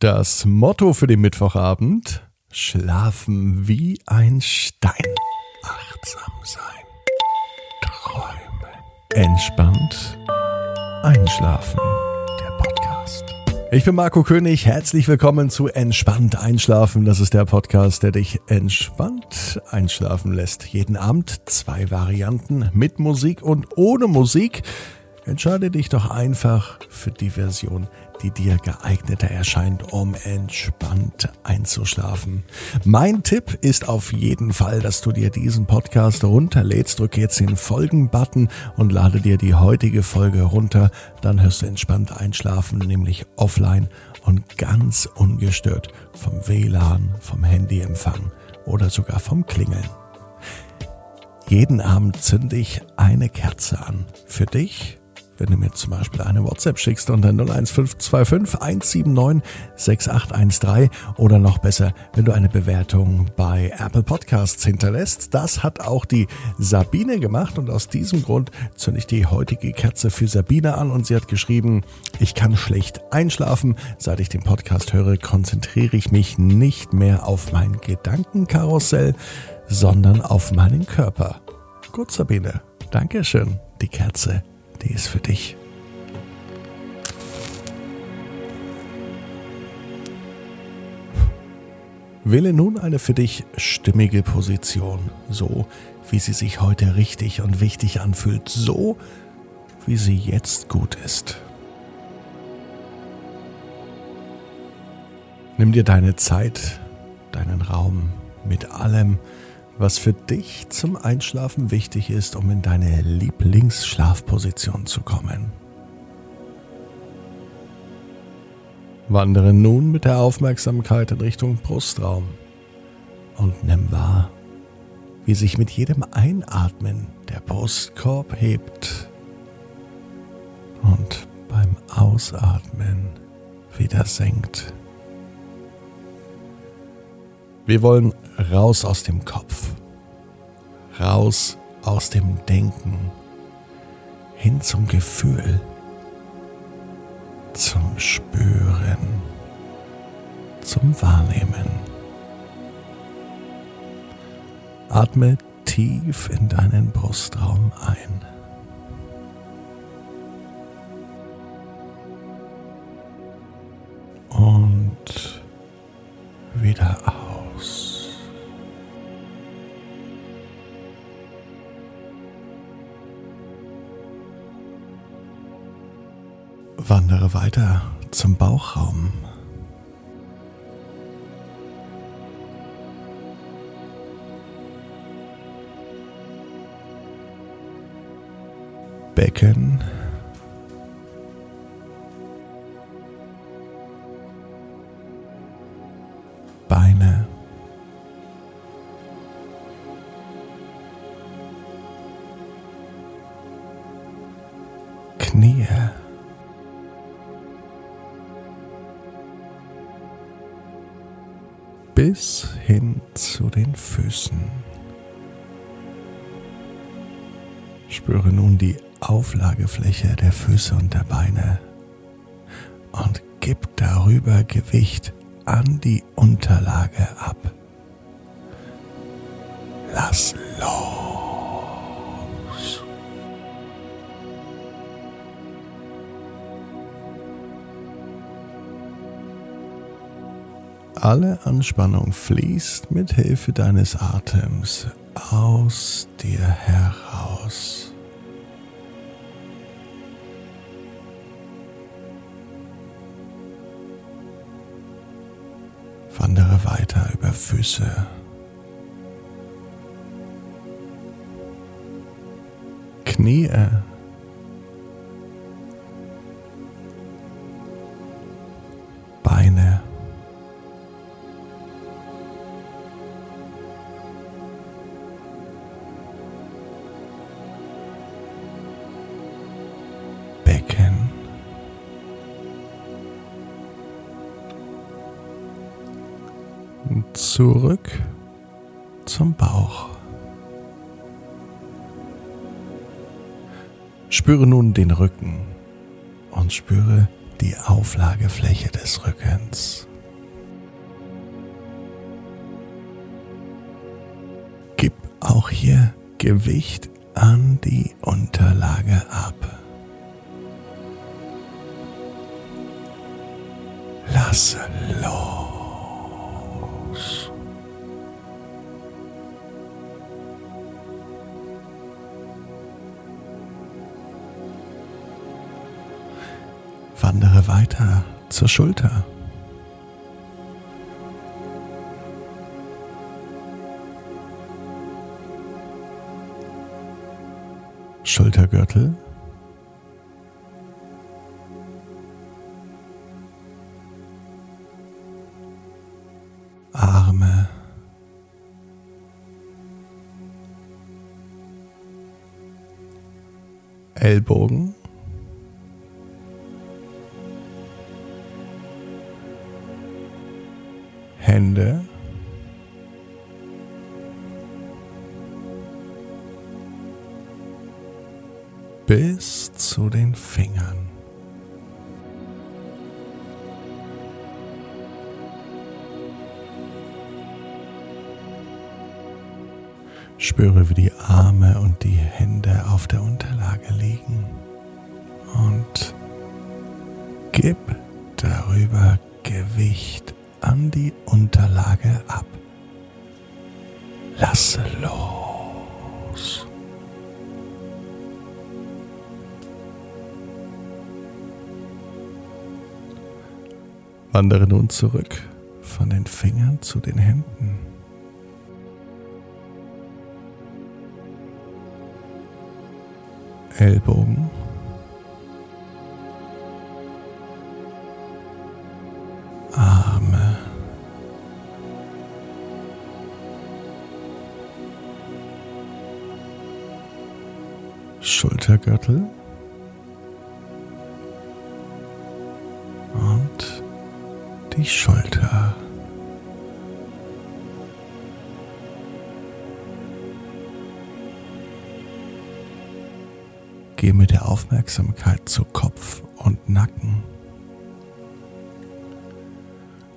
Das Motto für den Mittwochabend: Schlafen wie ein Stein. Achtsam sein. Träumen. Entspannt. Einschlafen. Der Podcast. Ich bin Marco König. Herzlich willkommen zu Entspannt Einschlafen. Das ist der Podcast, der dich entspannt einschlafen lässt. Jeden Abend zwei Varianten mit Musik und ohne Musik. Entscheide dich doch einfach für die Version, die dir geeigneter erscheint, um entspannt einzuschlafen. Mein Tipp ist auf jeden Fall, dass du dir diesen Podcast runterlädst. Drücke jetzt den Folgen-Button und lade dir die heutige Folge runter. Dann hörst du entspannt einschlafen, nämlich offline und ganz ungestört vom WLAN, vom Handyempfang oder sogar vom Klingeln. Jeden Abend zünde ich eine Kerze an. Für dich wenn du mir zum Beispiel eine WhatsApp schickst unter 01525 179 6813 oder noch besser, wenn du eine Bewertung bei Apple Podcasts hinterlässt. Das hat auch die Sabine gemacht und aus diesem Grund zünde ich die heutige Kerze für Sabine an und sie hat geschrieben, ich kann schlecht einschlafen. Seit ich den Podcast höre, konzentriere ich mich nicht mehr auf mein Gedankenkarussell, sondern auf meinen Körper. Gut, Sabine. Dankeschön. Die Kerze die ist für dich. Wähle nun eine für dich stimmige Position, so wie sie sich heute richtig und wichtig anfühlt, so wie sie jetzt gut ist. Nimm dir deine Zeit, deinen Raum mit allem, was für dich zum Einschlafen wichtig ist, um in deine Lieblingsschlafposition zu kommen. Wandere nun mit der Aufmerksamkeit in Richtung Brustraum und nimm wahr, wie sich mit jedem Einatmen der Brustkorb hebt und beim Ausatmen wieder senkt. Wir wollen raus aus dem Kopf, raus aus dem Denken, hin zum Gefühl, zum Spüren, zum Wahrnehmen. Atme tief in deinen Brustraum ein. Und wieder aus. Wandere weiter zum Bauchraum. Becken. Auflagefläche der Füße und der Beine und gib darüber Gewicht an die Unterlage ab. Lass los. Alle Anspannung fließt mit Hilfe deines Atems aus dir heraus. Weiter über Füße. Knie zurück zum Bauch. Spüre nun den Rücken und spüre die Auflagefläche des Rückens. Gib auch hier Gewicht an die Unterlage ab. Lasse los. Wandere weiter zur Schulter. Schultergürtel. Arme. Ellbogen. Bis zu den Fingern. Spüre, wie die Arme und die Hände auf der Unterlage liegen und gib darüber Gewicht an die Unterlage ab. Lasse los. Wandere nun zurück von den Fingern zu den Händen. Ellbogen. Arme. Schultergürtel. Die Schulter. Geh mit der Aufmerksamkeit zu Kopf und Nacken.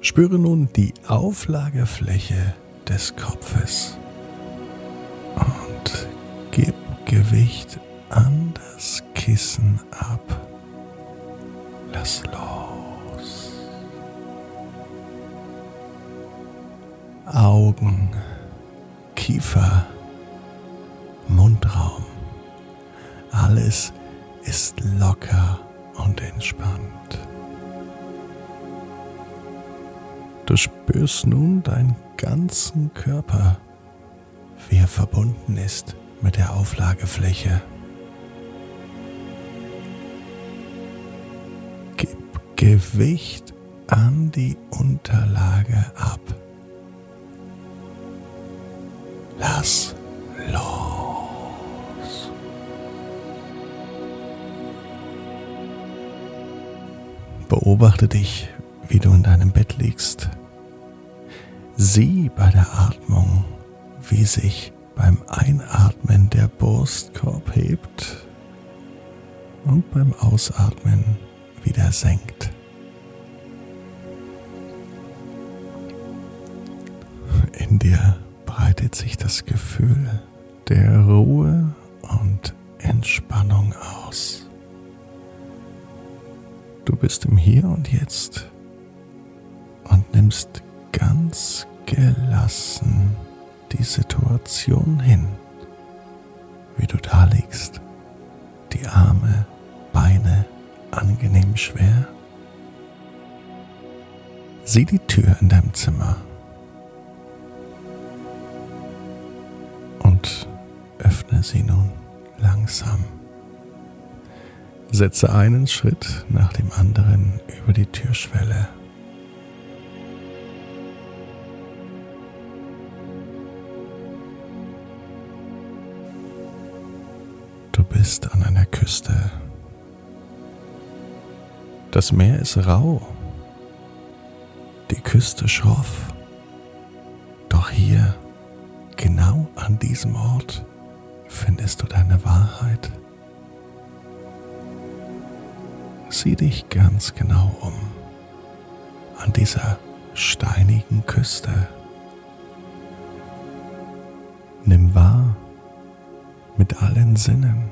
Spüre nun die Auflagefläche des Kopfes und gib Gewicht an das Kissen ab. Lass los. Augen, Kiefer, Mundraum. Alles ist locker und entspannt. Du spürst nun deinen ganzen Körper, wie er verbunden ist mit der Auflagefläche. Gib Gewicht an die Unterlage ab. Lass los. Beobachte dich, wie du in deinem Bett liegst. Sieh bei der Atmung, wie sich beim Einatmen der Brustkorb hebt und beim Ausatmen wieder senkt. In dir breitet sich das Gefühl der Ruhe und Entspannung aus. Du bist im Hier und Jetzt und nimmst ganz gelassen die Situation hin, wie du da liegst, die Arme, Beine angenehm schwer. Sieh die Tür in deinem Zimmer sie nun langsam. Setze einen Schritt nach dem anderen über die Türschwelle. Du bist an einer Küste. Das Meer ist rau, die Küste schroff. Doch hier, genau an diesem Ort, findest du deine Wahrheit. Sieh dich ganz genau um an dieser steinigen Küste. Nimm wahr, mit allen Sinnen.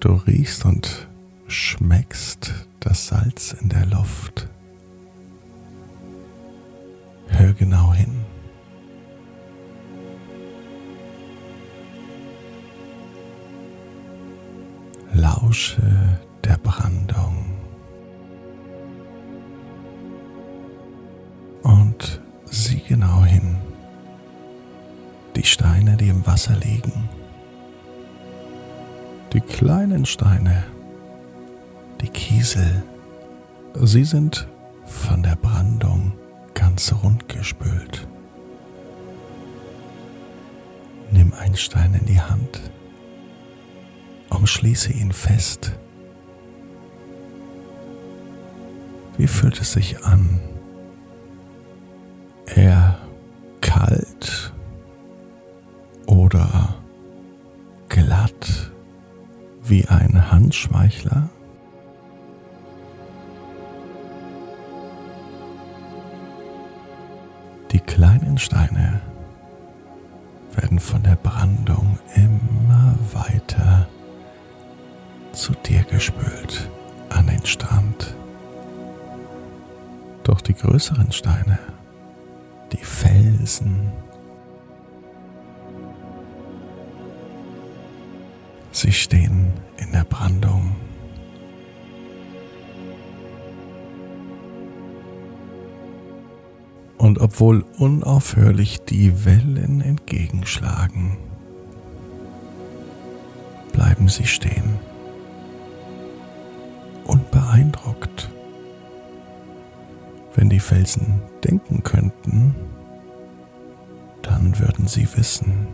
Du riechst und schmeckst das Salz in der Luft. Hör genau hin. Lausche der Brandung. Und sieh genau hin. Die Steine, die im Wasser liegen. Die kleinen Steine. Die Kiesel. Sie sind von der Brandung ganz rund gespült. Nimm einen Stein in die Hand umschließe ihn fest. Wie fühlt es sich an? Eher kalt wie ein Handschmeichler? Die kleinen Steine werden von der Brandung immer weiter zu dir gespült an den Strand. Doch die größeren Steine, die Felsen, sie stehen in der Brandung. Und obwohl unaufhörlich die Wellen entgegenschlagen, bleiben sie stehen beeindruckt. Wenn die Felsen denken könnten, dann würden sie wissen,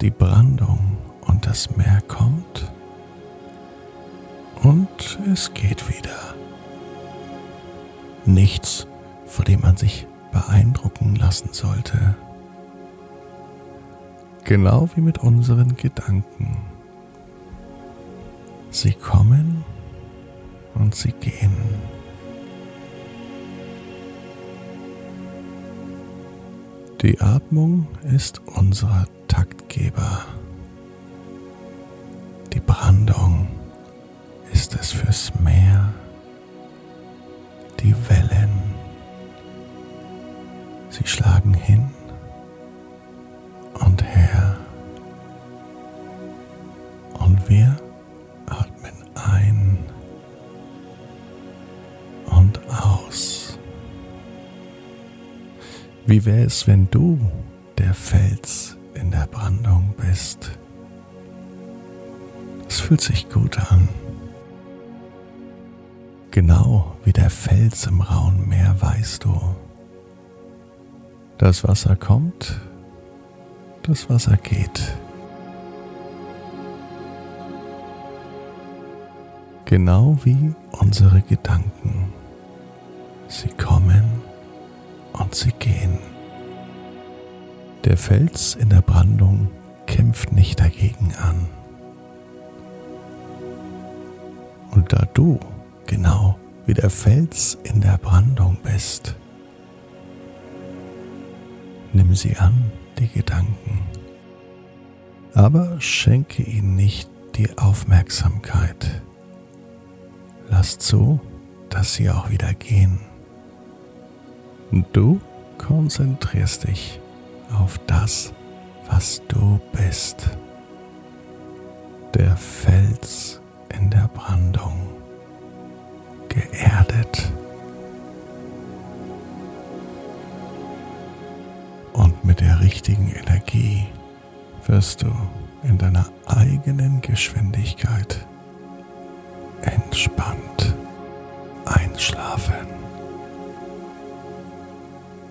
die Brandung und das Meer kommt und es geht wieder. Nichts, vor dem man sich beeindrucken lassen sollte. Genau wie mit unseren Gedanken. Sie kommen und sie gehen. Die Atmung ist unser Taktgeber. Brandung ist es fürs Meer, die Wellen. Sie schlagen hin und her. Und wir Wie wäre es, wenn du der Fels in der Brandung bist? Fühlt sich gut an. Genau wie der Fels im rauen Meer weißt du, das Wasser kommt, das Wasser geht. Genau wie unsere Gedanken. Sie kommen und sie gehen. Der Fels in der Brandung kämpft nicht dagegen an. Und da du genau wie der Fels in der Brandung bist, nimm sie an, die Gedanken, aber schenke ihnen nicht die Aufmerksamkeit. Lass zu, dass sie auch wieder gehen. Du konzentrierst dich auf das, was du bist. Der Fels in der Brandung, geerdet und mit der richtigen Energie wirst du in deiner eigenen Geschwindigkeit entspannt einschlafen.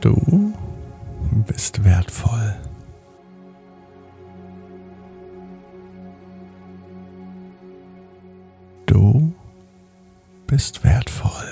Du bist wertvoll. Bist wertvoll.